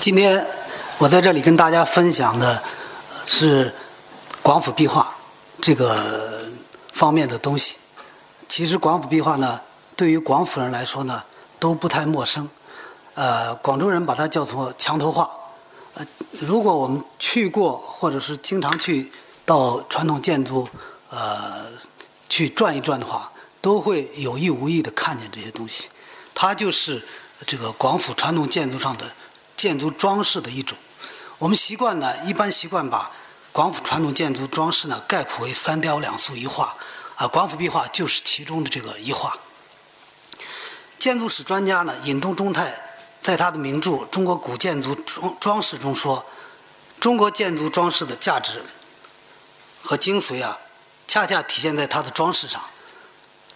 今天我在这里跟大家分享的是广府壁画这个方面的东西。其实广府壁画呢，对于广府人来说呢，都不太陌生。呃，广州人把它叫做墙头画。呃，如果我们去过或者是经常去到传统建筑呃去转一转的话，都会有意无意的看见这些东西。它就是这个广府传统建筑上的建筑装饰的一种。我们习惯呢，一般习惯把广府传统建筑装饰呢概括为三雕两塑一画。啊，广府壁画就是其中的这个一画。建筑史专家呢，尹东中泰在他的名著《中国古建筑装装饰》中说，中国建筑装饰的价值和精髓啊，恰恰体现在它的装饰上。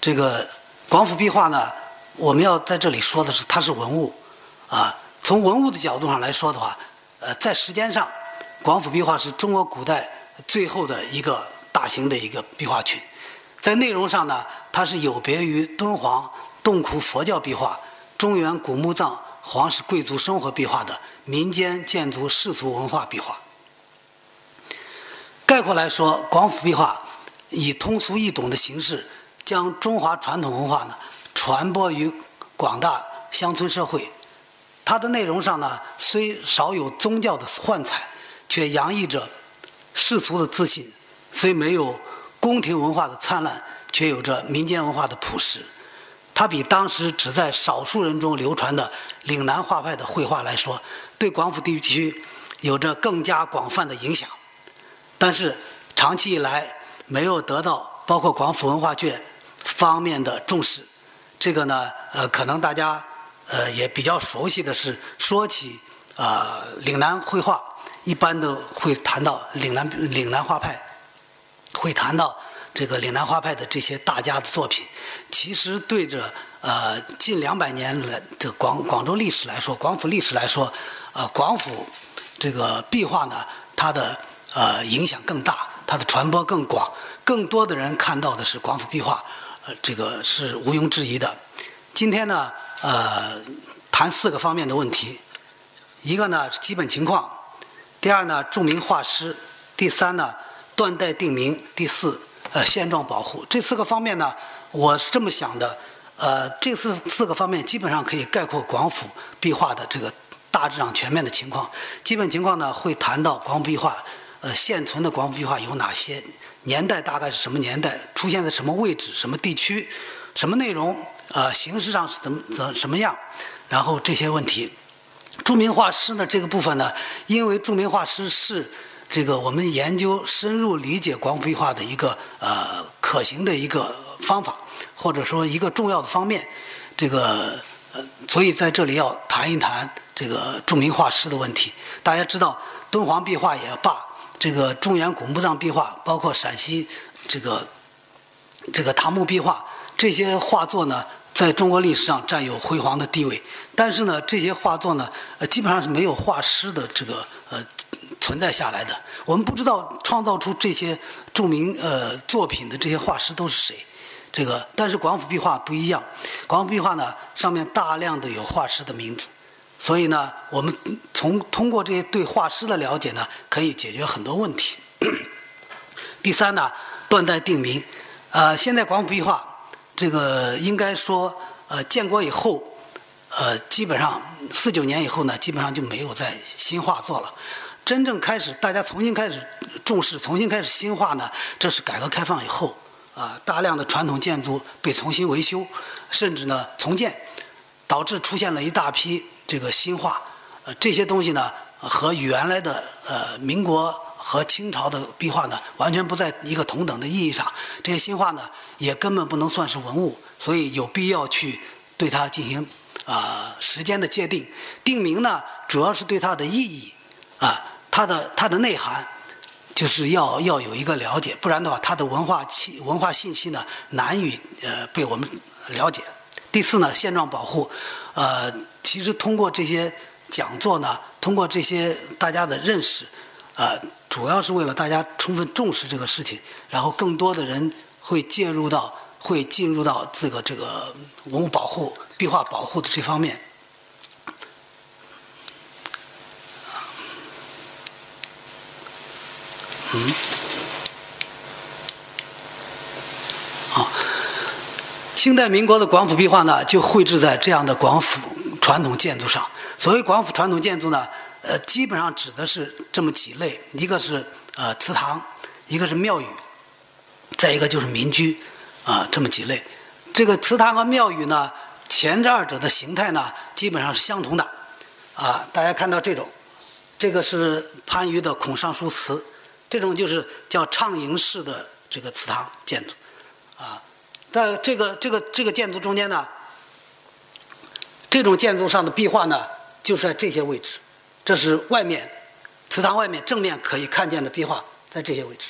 这个广府壁画呢，我们要在这里说的是，它是文物啊。从文物的角度上来说的话，呃，在时间上，广府壁画是中国古代最后的一个大型的一个壁画群。在内容上呢，它是有别于敦煌洞窟佛教壁画、中原古墓葬皇室贵族生活壁画的民间建筑世俗文化壁画。概括来说，广府壁画以通俗易懂的形式，将中华传统文化呢传播于广大乡村社会。它的内容上呢，虽少有宗教的幻彩，却洋溢着世俗的自信，虽没有。宫廷文化的灿烂，却有着民间文化的朴实。它比当时只在少数人中流传的岭南画派的绘画来说，对广府地区有着更加广泛的影响。但是长期以来没有得到包括广府文化圈方面的重视。这个呢，呃，可能大家呃也比较熟悉的是，说起啊岭南绘画，一般都会谈到岭南岭南画派。会谈到这个岭南画派的这些大家的作品，其实对着呃近两百年来的广广州历史来说，广府历史来说，呃广府这个壁画呢，它的呃影响更大，它的传播更广，更多的人看到的是广府壁画，呃这个是毋庸置疑的。今天呢，呃谈四个方面的问题，一个呢是基本情况，第二呢著名画师，第三呢。断代定名，第四，呃，现状保护。这四个方面呢，我是这么想的，呃，这四四个方面基本上可以概括广府壁画的这个大致上全面的情况。基本情况呢，会谈到广府壁画，呃，现存的广府壁画有哪些，年代大概是什么年代，出现在什么位置、什么地区，什么内容，呃，形式上是怎么怎什么样，然后这些问题。著名画师呢，这个部分呢，因为著名画师是。这个我们研究深入理解广府壁画的一个呃可行的一个方法，或者说一个重要的方面，这个呃，所以在这里要谈一谈这个著名画师的问题。大家知道，敦煌壁画也罢，这个中原古墓葬壁画，包括陕西这个这个唐墓壁画，这些画作呢，在中国历史上占有辉煌的地位。但是呢，这些画作呢，呃，基本上是没有画师的这个呃。存在下来的，我们不知道创造出这些著名呃作品的这些画师都是谁，这个但是广府壁画不一样，广府壁画呢上面大量的有画师的名字，所以呢我们从通过这些对画师的了解呢，可以解决很多问题。第三呢，断代定名，呃，现在广府壁画这个应该说呃建国以后，呃基本上四九年以后呢，基本上就没有再新化做了。真正开始，大家重新开始重视，重新开始新化呢？这是改革开放以后，啊，大量的传统建筑被重新维修，甚至呢重建，导致出现了一大批这个新化。呃，这些东西呢和原来的呃民国和清朝的壁画呢完全不在一个同等的意义上。这些新画呢也根本不能算是文物，所以有必要去对它进行啊时间的界定。定名呢主要是对它的意义啊。它的它的内涵，就是要要有一个了解，不然的话，它的文化气文化信息呢难以呃被我们了解。第四呢，现状保护，呃，其实通过这些讲座呢，通过这些大家的认识，啊主要是为了大家充分重视这个事情然后更多的人会介入到会进入到这个这个文物保护壁画保护的这方面。嗯。好清代民国的广府壁画呢就绘制在这样的广府传统建筑上。所谓广府传统建筑呢呃，基本上指的是这么几类：一个是呃祠堂，一个是庙宇，再一个就是民居，啊，这么几类。这个祠堂和庙宇呢，前这二者的形态呢，基本上是相同的。啊，大家看到这种，这个是番禺的孔尚书祠，这种就是叫畅营式的这个祠堂建筑，啊，但这个这个这个建筑中间呢，这种建筑上的壁画呢，就是在这些位置，这是外面祠堂外面正面可以看见的壁画，在这些位置，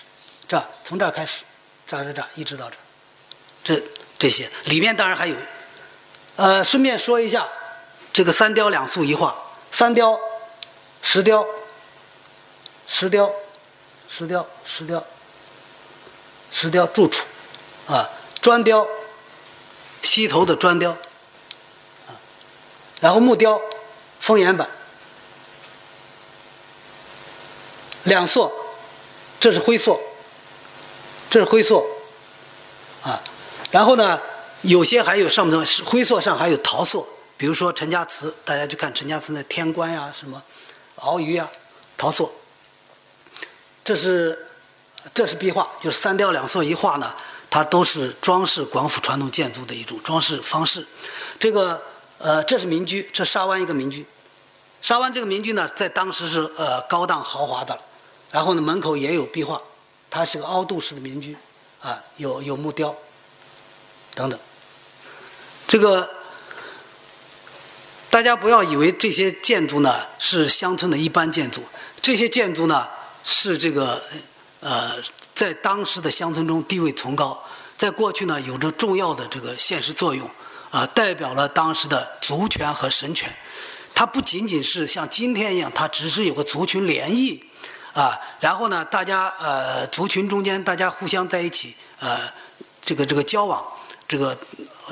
这从这儿开始，这儿这儿一直到这儿，这这些里面当然还有，呃，顺便说一下，这个三雕两塑一画。三雕、石雕、石雕、石雕、石雕、石雕住处，啊，砖雕，西头的砖雕，啊，然后木雕，封檐板，两塑，这是灰塑，这是灰塑，啊，然后呢，有些还有上面的灰塑上还有陶塑。比如说陈家祠，大家去看陈家祠那天官呀，什么鳌鱼呀、陶塑，这是这是壁画，就是三雕两塑一画呢，它都是装饰广府传统建筑的一种装饰方式。这个呃，这是民居，这沙湾一个民居，沙湾这个民居呢，在当时是呃高档豪华的，然后呢门口也有壁画，它是个凹度式的民居，啊，有有木雕等等，这个。大家不要以为这些建筑呢是乡村的一般建筑，这些建筑呢是这个呃在当时的乡村中地位崇高，在过去呢有着重要的这个现实作用，啊，代表了当时的族权和神权。它不仅仅是像今天一样，它只是有个族群联谊，啊，然后呢大家呃族群中间大家互相在一起呃这个这个交往这个。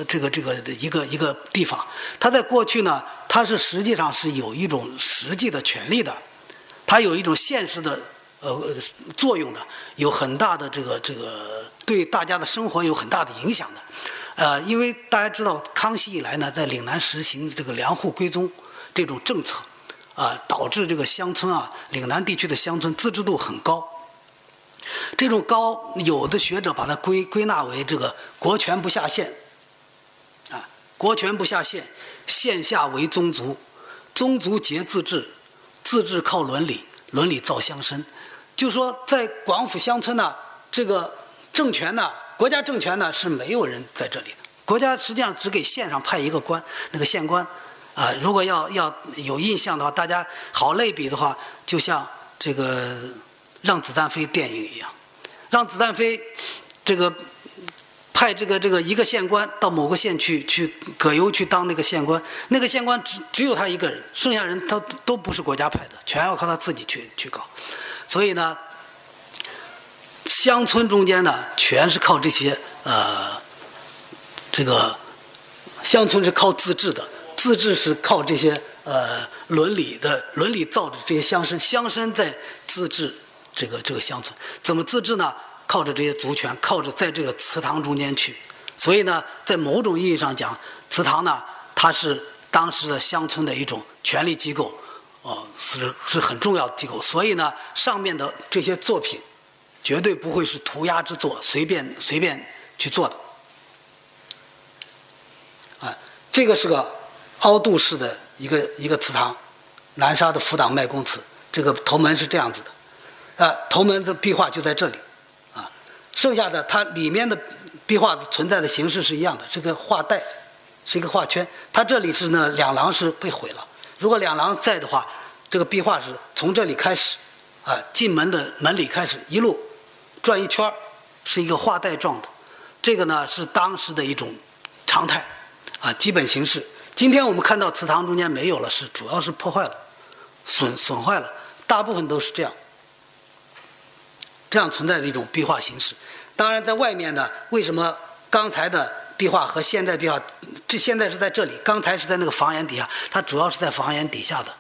这个这个一个一个地方，它在过去呢，它是实际上是有一种实际的权利的，它有一种现实的呃作用的，有很大的这个这个对大家的生活有很大的影响的，呃，因为大家知道康熙以来呢，在岭南实行这个粮户归宗这种政策，啊，导致这个乡村啊，岭南地区的乡村自治度很高，这种高，有的学者把它归归纳为这个国权不下县。啊国权不下县，县下为宗族，宗族皆自治，自治靠伦理，伦理造乡绅。就说在广府乡村呢，这个政权呢，国家政权呢是没有人在这里的。国家实际上只给县上派一个官，那个县官。啊，如果要要有印象的话，大家好类比的话，就像这个《让子弹飞》电影一样，《让子弹飞》这个。派这个这个一个县官到某个县去去葛优去当那个县官，那个县官只只有他一个人，剩下人他都不是国家派的，全要靠他自己去去搞。所以呢，乡村中间呢，全是靠这些呃，这个乡村是靠自治的，自治是靠这些呃伦理的伦理造的这些乡绅，乡绅在自治这个这个乡村，怎么自治呢？靠着这些族权，靠着在这个祠堂中间去，所以呢，在某种意义上讲，祠堂呢，它是当时的乡村的一种权力机构，哦，是是很重要的机构。所以呢，上面的这些作品，绝对不会是涂鸦之作，随便随便去做的。啊，这个是个凹度式的一个一个祠堂，南沙的福党麦公祠，这个头门是这样子的，啊，头门的壁画就在这里。啊剩下的它里面的壁画存在的形式是一样的，这个画带是一个画圈。它这里是呢两廊是被毁了。如果两廊在的话，这个壁画是从这里开始，啊进门的门里开始一路转一圈是一个画带状的。这个呢是当时的一种常态，啊基本形式。今天我们看到祠堂中间没有了，是主要是破坏了、损损坏了，大部分都是这样。这样存在的一种壁画形式，当然在外面呢，为什么刚才的壁画和现在壁画，这现在是在这里，刚才是在那个房檐底下，它主要是在房檐底下的，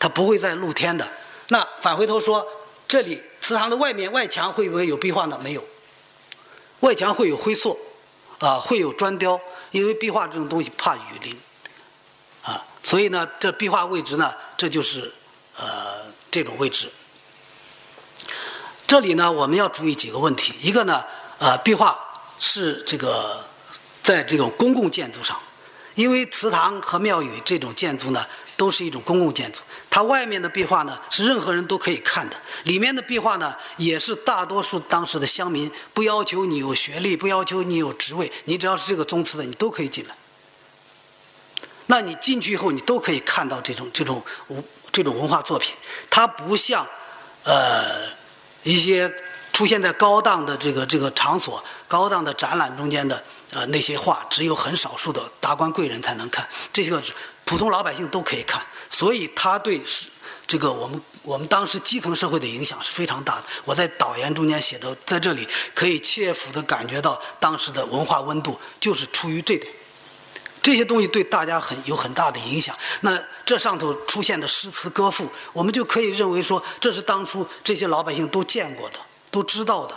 它不会在露天的。那返回头说，这里祠堂的外面外墙会不会有壁画呢？没有，外墙会有灰塑，啊，会有砖雕，因为壁画这种东西怕雨淋，所以呢，这壁画位置呢，这就是呃这种位置。这里呢，我们要注意几个问题，一个呢，呃，壁画是这个在这种公共建筑上，因为祠堂和庙宇这种建筑呢。都是一种公共建筑，它外面的壁画呢是任何人都可以看的，里面的壁画呢也是大多数当时的乡民，不要求你有学历，不要求你有职位，你只要是这个宗祠的，你都可以进来。那你进去以后，你都可以看到这种这种文这种文化作品，它不像呃一些出现在高档的这个这个场所、高档的展览中间的呃那些画，只有很少数的达官贵人才能看，这些个。普通老百姓都可以看，所以它对是这个我们我们当时基层社会的影响是非常大的。我在导言中间写的，在这里可以切肤的感觉到当时的文化温度，就是出于这点。这些东西对大家很有很大的影响。那这上头出现的诗词歌赋，我们就可以认为说，这是当初这些老百姓都见过的，都知道的。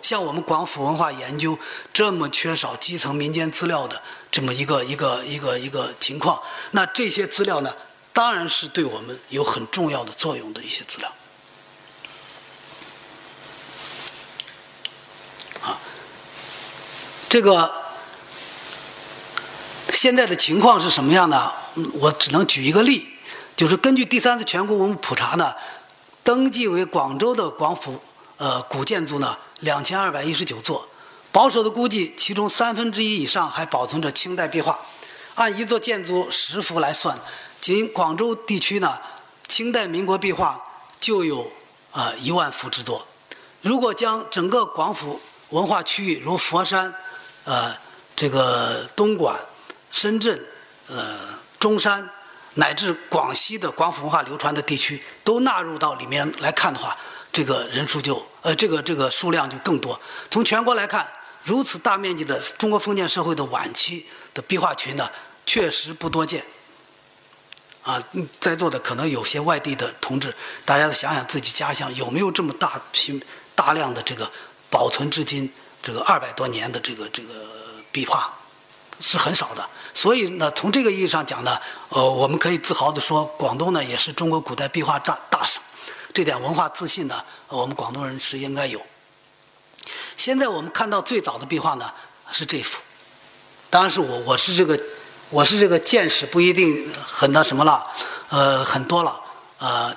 像我们广府文化研究这么缺少基层民间资料的。这么一个一个一个一个情况，那这些资料呢，当然是对我们有很重要的作用的一些资料。啊，这个现在的情况是什么样呢？我只能举一个例，就是根据第三次全国文物普查呢，登记为广州的广府呃古建筑呢，两千二百一十九座。保守的估计，其中三分之一以上还保存着清代壁画。按一座建筑十幅来算，仅广州地区呢，清代、民国壁画就有啊一万幅之多。如果将整个广府文化区域，如佛山、呃这个东莞、深圳、呃中山，乃至广西的广府文化流传的地区，都纳入到里面来看的话，这个人数就呃这个这个数量就更多。从全国来看。如此大面积的中国封建社会的晚期的壁画群呢，确实不多见。啊，在座的可能有些外地的同志，大家想想自己家乡有没有这么大批大量的这个保存至今这个二百多年的这个这个壁画，是很少的。所以呢，从这个意义上讲呢，呃，我们可以自豪地说，广东呢也是中国古代壁画大大省。这点文化自信呢，我们广东人是应该有。现在我们看到最早的壁画呢，是这幅。当然是我，我是这个，我是这个见识不一定很那什么了，呃，很多了，呃，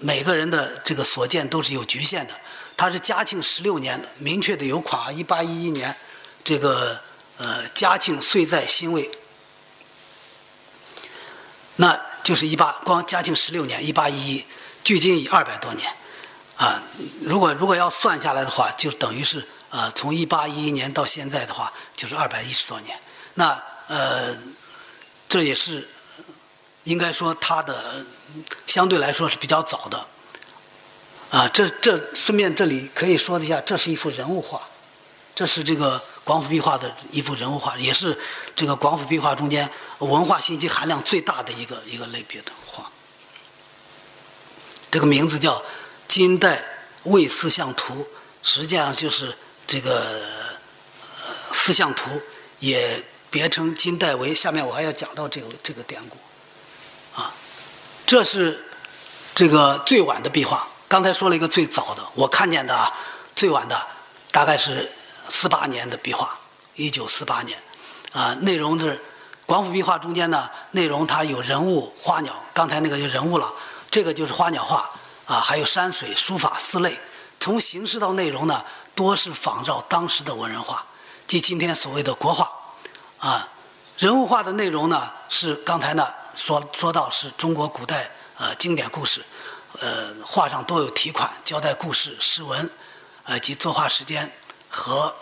每个人的这个所见都是有局限的。它是嘉庆十六年，明确的有款，一八一一年，这个呃嘉庆岁在辛未，那就是一八光嘉庆十六年一八一一，距今已二百多年。啊，如果如果要算下来的话，就等于是呃，从一八一一年到现在的话，就是二百一十多年。那呃，这也是应该说它的相对来说是比较早的。啊，这这顺便这里可以说一下，这是一幅人物画，这是这个广府壁画的一幅人物画，也是这个广府壁画中间文化信息含量最大的一个一个类别的画。这个名字叫。金代魏四象图，实际上就是这个呃四象图，也别称金代为。下面我还要讲到这个这个典故，啊，这是这个最晚的壁画。刚才说了一个最早的，我看见的啊，最晚的大概是四八年的壁画，一九四八年，啊，内容是广府壁画中间呢，内容它有人物、花鸟。刚才那个就人物了，这个就是花鸟画。啊，还有山水、书法四类，从形式到内容呢，多是仿照当时的文人画，即今天所谓的国画。啊，人物画的内容呢，是刚才呢说说到是中国古代呃经典故事，呃，画上都有题款，交代故事、诗文，呃及作画时间和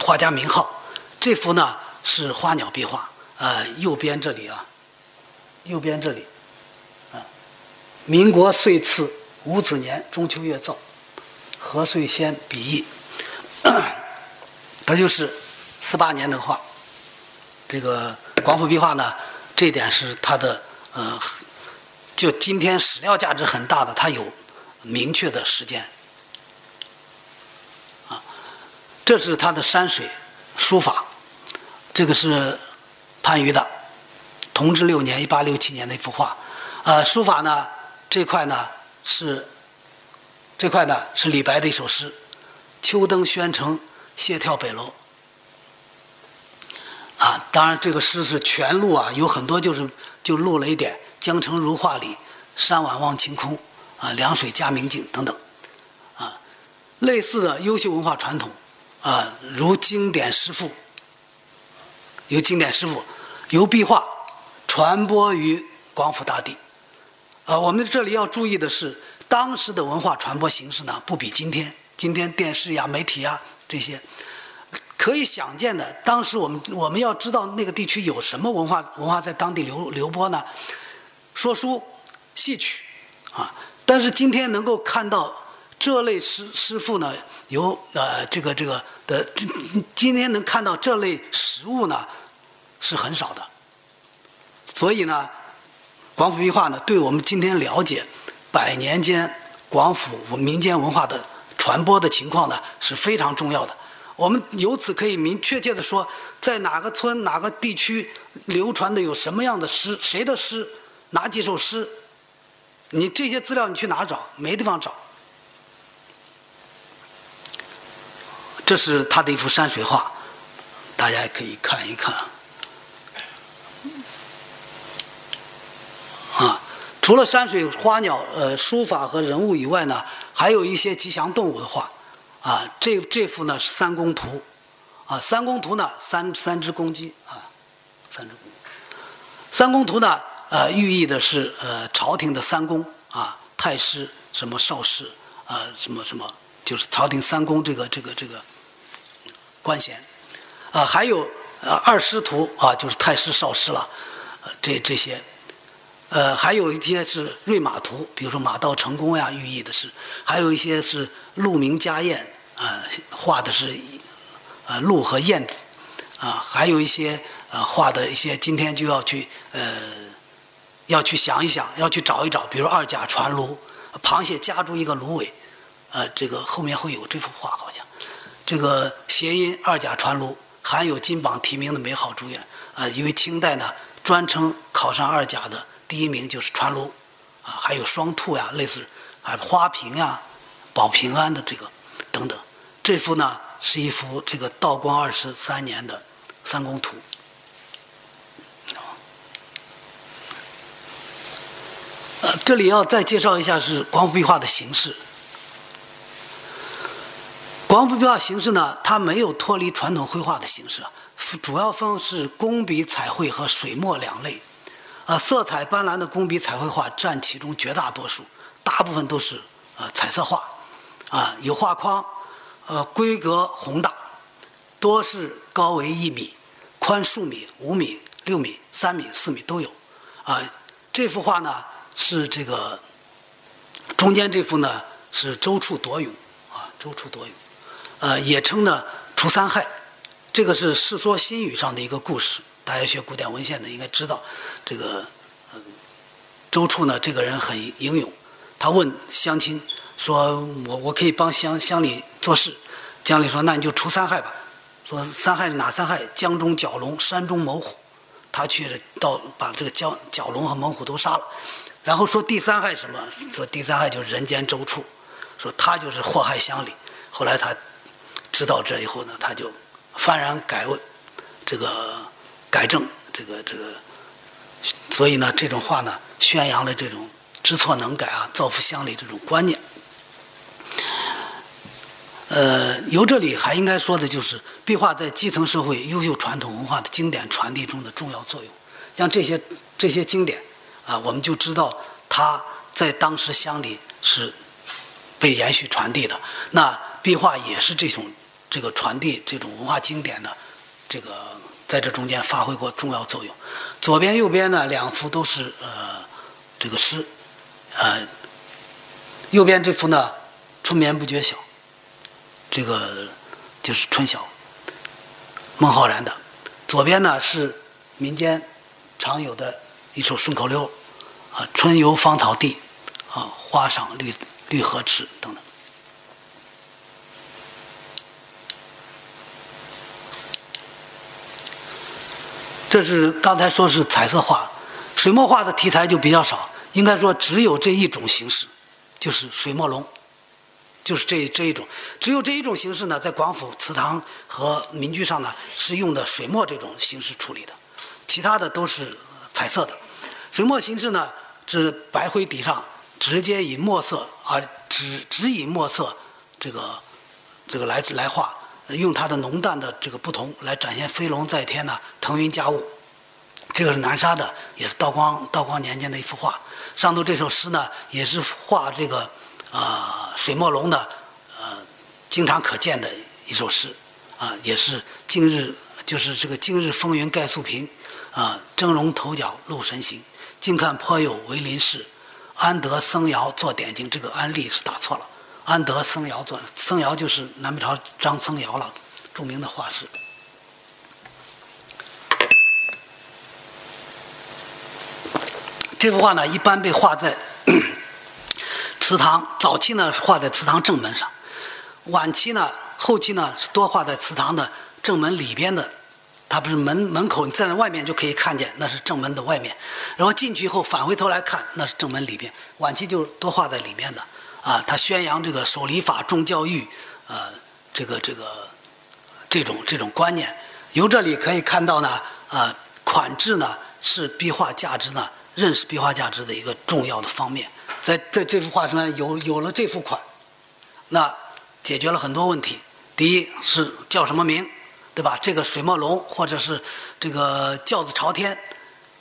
画家名号。这幅呢是花鸟壁画，呃，右边这里啊，右边这里。啊民国岁次戊子年中秋月造，何岁先笔意，它就是四八年的画。这个广府壁画呢，这点是它的呃，就今天史料价值很大的，它有明确的时间。啊，这是他的山水书法，这个是潘禺的，同治六年（一八六七年）的一幅画。呃，书法呢这块呢是这块呢是李白的一首诗：“秋登宣城谢眺北楼。”啊，当然这个诗是全录啊，有很多就是就录了一点“江城如画里，山晚望晴空”啊，“凉水佳明镜”等等，啊，类似的优秀文化传统啊，如经典诗赋，由经典诗赋由壁画传播于广府大地。啊，我们这里要注意的是，当时的文化传播形式呢，不比今天，今天电视呀、媒体呀这些。可以想见的，当时我们我们要知道那个地区有什么文化文化在当地流流播呢？说书、戏曲，啊，但是今天能够看到这类诗诗赋呢，有呃这个这个的，今天能看到这类实物呢，是很少的。所以呢，广府壁画呢，对我们今天了解百年间广府民间文化的传播的情况呢，是非常重要的。我们由此可以明确切的说，在哪个村、哪个地区流传的有什么样的诗，谁的诗，哪几首诗，你这些资料你去哪找？没地方找。这是他的一幅山水画，大家可以看一看。啊，除了山水、花鸟、呃书法和人物以外呢，还有一些吉祥动物的画。啊，这这幅呢是三公图，啊，三公图呢三三只公鸡啊，三只公鸡。三公图呢，呃，寓意的是呃朝廷的三公啊，太师、什么少师啊，什么什么，就是朝廷三公这个这个这个官衔，啊，还有呃二师徒啊，就是太师、少师了，呃这这些。呃，还有一些是瑞马图，比如说马到成功呀，寓意的是；还有一些是鹿鸣家燕，啊，画的是呃鹿和燕子，啊，还有一些呃画的一些，今天就要去呃要去想一想，要去找一找，比如二甲传芦，螃蟹夹住一个芦苇，呃，这个后面会有这幅画，好像这个谐音二甲传芦，含有金榜题名的美好祝愿，啊，因为清代呢专称考上二甲的。第一名就是传卢，啊，还有双兔呀，类似，还花瓶呀，保平安的这个等等。这幅呢是一幅这个道光二十三年的三公图。呃，这里要再介绍一下是光壁画的形式。广府壁画形式呢，它没有脱离传统绘画的形式，主要分是工笔彩绘和水墨两类。啊，色彩斑斓的工笔彩绘画占其中绝大多数，大部分都是呃彩色画，啊有画框，呃规格宏大，多是高为一米，宽数米、五米、六米、三米、四米都有，啊这幅画呢是这个中间这幅呢是周处夺勇，啊周处夺勇，呃也称呢除三害，这个是《世说新语》上的一个故事。大家学古典文献的应该知道，这个周处呢，这个人很英勇。他问乡亲说：“我我可以帮乡乡里做事。”乡里说：“那你就除三害吧。”说三害是哪三害？江中蛟龙，山中猛虎。他去了到把这个蛟蛟龙和猛虎都杀了。然后说第三害什么？说第三害就是人间周处。说他就是祸害乡里。后来他知道这以后呢，他就幡然改问这个。改正这个这个，所以呢，这种话呢，宣扬了这种知错能改啊，造福乡里这种观念。呃，由这里还应该说的就是，壁画在基层社会优秀传统文化的经典传递中的重要作用。像这些这些经典啊，我们就知道它在当时乡里是被延续传递的。那壁画也是这种这个传递这种文化经典的这个。在这中间发挥过重要作用。左边、右边呢，两幅都是呃这个诗，呃，右边这幅呢“春眠不觉晓”，这个就是春晓，孟浩然的；左边呢是民间常有的一首顺口溜，啊，“春游芳草地，啊，花赏绿绿河池等等。这是刚才说是彩色画，水墨画的题材就比较少，应该说只有这一种形式，就是水墨龙，就是这这一种，只有这一种形式呢，在广府祠堂和民居上呢是用的水墨这种形式处理的，其他的都是彩色的。水墨形式呢是白灰底上直接以墨色而只只以墨色这个这个来来画。用它的浓淡的这个不同来展现飞龙在天呢，腾云驾雾。这个是南沙的，也是道光道光年间的一幅画。上头这首诗呢，也是画这个啊水墨龙的呃经常可见的一首诗啊，也是今日就是这个今日风云盖素平啊，峥嵘头角露神行。近看颇有为林士，安得僧繇作点睛？这个安利是打错了。安德僧繇作，僧繇就是南北朝张僧繇了，著名的画师。这幅画呢，一般被画在 祠堂，早期呢是画在祠堂正门上，晚期呢，后期呢是多画在祠堂的正门里边的。它不是门门口，站在外面就可以看见，那是正门的外面。然后进去以后返回头来看，那是正门里边。晚期就多画在里面的。啊，他宣扬这个守礼法、重教育，呃，这个这个这种这种观念，由这里可以看到呢，啊，款制呢是壁画价值呢，认识壁画价值的一个重要的方面。在在这幅画上有有了这幅款，那解决了很多问题。第一是叫什么名，对吧？这个水墨龙或者是这个轿子朝天，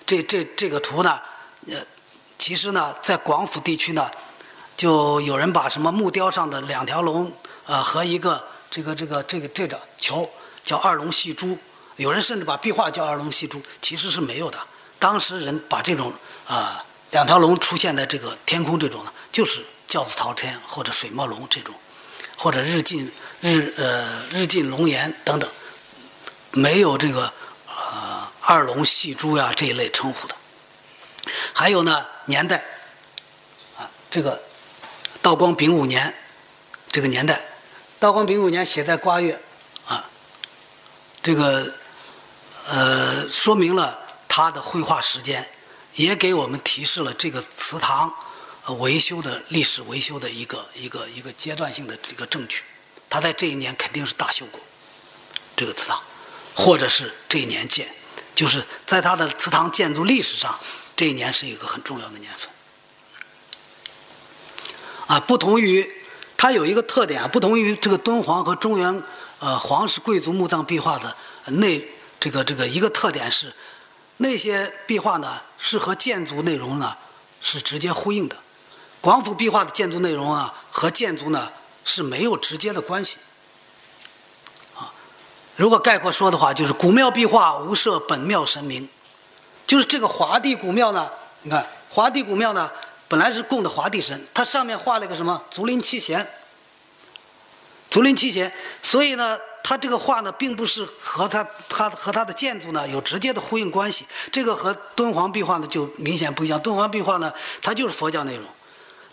这这这个图呢，呃，其实呢，在广府地区呢。就有人把什么木雕上的两条龙，呃，和一个这个这个这个这个球叫二龙戏珠，有人甚至把壁画叫二龙戏珠，其实是没有的。当时人把这种啊两条龙出现在这个天空这种呢，就是轿子朝天或者水墨龙这种，或者日进日呃日进龙颜等等，没有这个呃二龙戏珠呀这一类称呼的。还有呢年代啊这个。道光丙午年，这个年代，道光丙午年写在瓜月，啊，这个呃说明了他的绘画时间，也给我们提示了这个祠堂维修的历史维修的一个一个一个阶段性的这个证据。他在这一年肯定是大修过这个祠堂，或者是这一年建，就是在他的祠堂建筑历史上，这一年是一个很重要的年份。啊，不同于它有一个特点啊，不同于这个敦煌和中原呃皇室贵族墓葬壁画的那这个这个一个特点是，那些壁画呢是和建筑内容呢是直接呼应的，广府壁画的建筑内容啊和建筑呢是没有直接的关系。啊，如果概括说的话，就是古庙壁画无设本庙神明，就是这个华帝古庙呢，你看华帝古庙呢。本来是供的华帝神，它上面画了个什么竹林七贤，竹林七贤，所以呢，它这个画呢，并不是和它它和它的建筑呢有直接的呼应关系。这个和敦煌壁画呢就明显不一样。敦煌壁画呢，它就是佛教内容。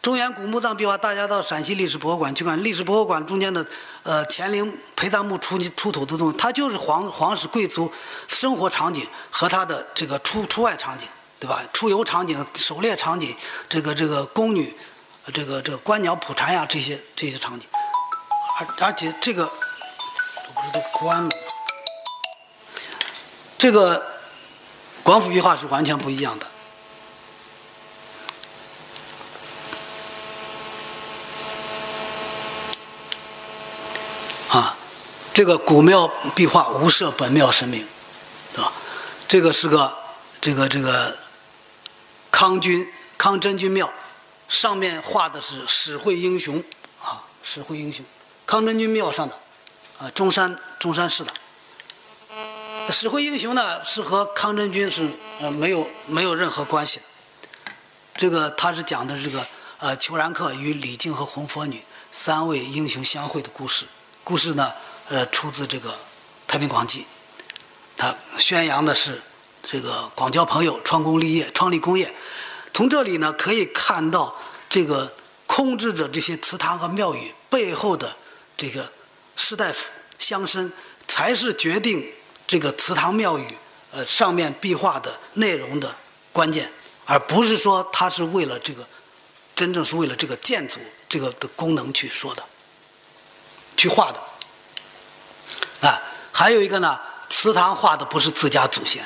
中原古墓葬壁画，大家到陕西历史博物馆去看，历史博物馆中间的呃乾陵陪葬墓出出土的东西，它就是皇皇室贵族生活场景和它的这个出出外场景。对吧？出游场景、狩猎场景，这个这个宫女，这个这个观鸟捕蝉呀，这些这些场景，而而且这个，不是都关了？这个广府壁画是完全不一样的。啊，这个古庙壁画无设本庙神明，对吧？这个是个这个这个。康君康真君庙上面画的是史会英雄啊，史会英雄，康真君庙上的啊，中山中山市的史会英雄呢，是和康真君是呃没有没有任何关系的。这个他是讲的这个呃裘然客与李靖和红佛女三位英雄相会的故事。故事呢呃出自这个《太平广记》，他宣扬的是。这个广交朋友，创功立业，创立工业。从这里呢，可以看到这个控制着这些祠堂和庙宇背后的这个士大夫乡绅，才是决定这个祠堂庙宇呃上面壁画的内容的关键，而不是说它是为了这个真正是为了这个建筑这个的功能去说的，去画的。啊，还有一个呢，祠堂画的不是自家祖先，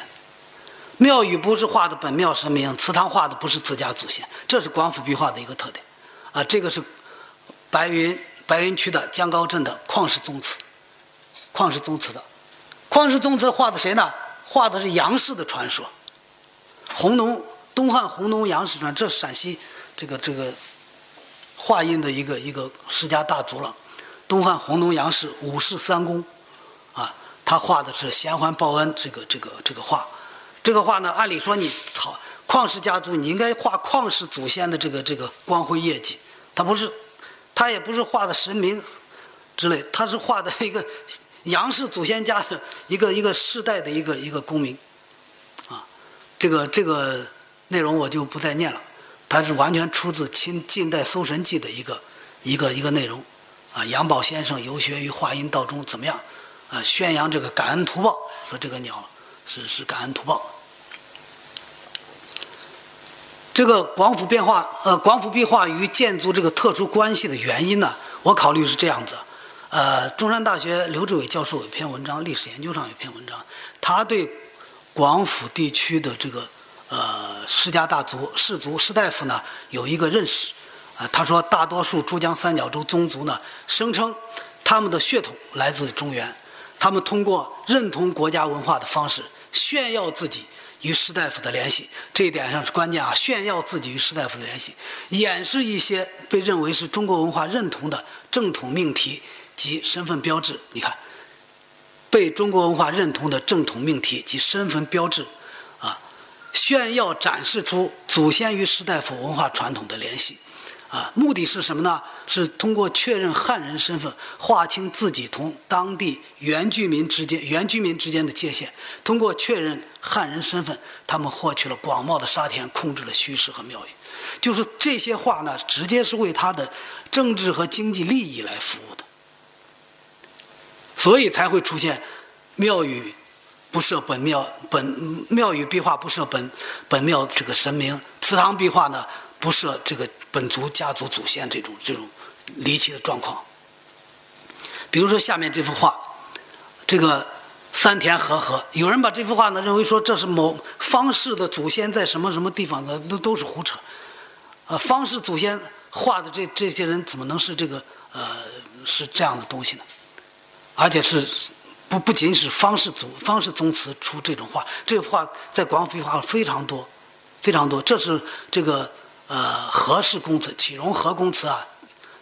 庙宇不是画的本庙神明，祠堂画的不是自家祖先，这是广府壁画的一个特点。啊，这个是白云白云区的江高镇的旷世宗祠，旷世宗祠的，旷世宗祠画的谁呢？画的是杨氏的传说，红农东汉红农杨氏传，这是陕西这个这个画印的一个一个世家大族了，东汉红农杨氏五世三公。啊，他画的是贤环报恩这个这个这个画，这个画呢，按理说你草旷世家族，你应该画旷世祖先的这个这个光辉业绩，他不是，他也不是画的神明之类，他是画的一个杨氏祖先家的一个一个世代的一个一个功名，啊，这个这个内容我就不再念了，它是完全出自清近代《搜神记》的一个一个一个内容，啊，杨宝先生游学于华阴道中怎么样？啊，宣扬这个感恩图报，说这个鸟是是感恩图报。这个广府变化，呃，广府壁画与建筑这个特殊关系的原因呢，我考虑是这样子。呃，中山大学刘志伟教授有篇文章，历史研究上有篇文章，他对广府地区的这个呃世家大族、士族、士大夫呢有一个认识。啊，他说大多数珠江三角洲宗族呢，声称他们的血统来自中原。他们通过认同国家文化的方式炫耀自己与士大夫的联系，这一点上是关键啊！炫耀自己与士大夫的联系，掩饰一些被认为是中国文化认同的正统命题及身份标志。你看，被中国文化认同的正统命题及身份标志，啊，炫耀展示出祖先与士大夫文化传统的联系。啊，目的是什么呢？是通过确认汉人身份，划清自己同当地原居民之间原居民之间的界限。通过确认汉人身份，他们获取了广袤的沙田，控制了虚实和庙宇。就是这些话呢，直接是为他的政治和经济利益来服务的。所以才会出现庙宇不设本庙本庙宇壁画不设本本庙这个神明，祠堂壁画呢？不设这个本族家族祖先这种这种离奇的状况。比如说下面这幅画，这个三田和和，有人把这幅画呢认为说这是某方氏的祖先在什么什么地方的，都都是胡扯。呃，方氏祖先画的这这些人怎么能是这个呃是这样的东西呢？而且是不不仅是方氏祖方氏宗祠出这种画，这幅画在广府壁画非常多，非常多。这是这个。呃，何氏公祠启荣何公祠啊，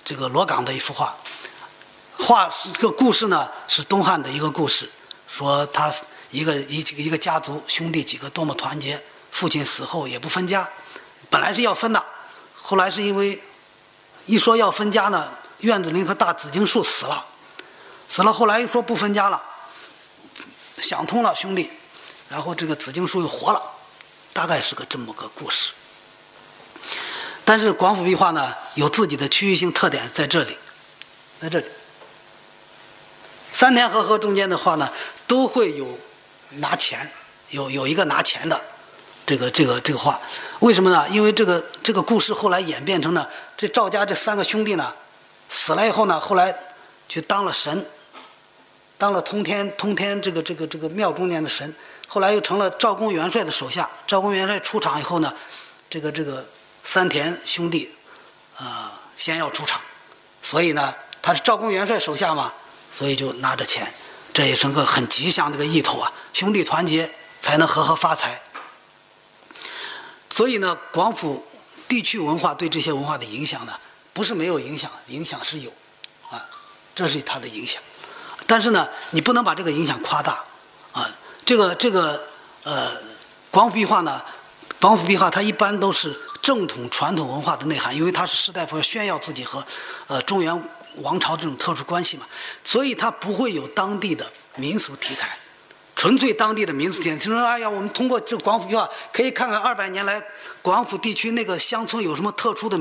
这个罗岗的一幅画，画是这个故事呢，是东汉的一个故事，说他一个一几个一个家族兄弟几个多么团结，父亲死后也不分家，本来是要分的，后来是因为一说要分家呢，院子里一棵大紫荆树死了，死了后来又说不分家了，想通了兄弟，然后这个紫荆树又活了，大概是个这么个故事。但是广府壁画呢，有自己的区域性特点在这里，在这里，三田和合中间的话呢，都会有拿钱，有有一个拿钱的，这个这个这个画，为什么呢？因为这个这个故事后来演变成呢，这赵家这三个兄弟呢，死了以后呢，后来去当了神，当了通天通天这个这个这个庙中间的神，后来又成了赵公元帅的手下。赵公元帅出场以后呢，这个这个。三田兄弟，啊，先要出场，所以呢，他是赵公元帅手下嘛，所以就拿着钱，这也是个很吉祥的个意头啊。兄弟团结才能和和发财。所以呢，广府地区文化对这些文化的影响呢，不是没有影响，影响是有，啊，这是它的影响。但是呢，你不能把这个影响夸大，啊，这个这个呃，广府壁画呢，广府壁画它一般都是。正统传统文化的内涵，因为他是士大夫要炫耀自己和，呃中原王朝这种特殊关系嘛，所以他不会有当地的民俗题材，纯粹当地的民俗题材。就说哎呀，我们通过这广府壁画可以看看二百年来广府地区那个乡村有什么特殊的民。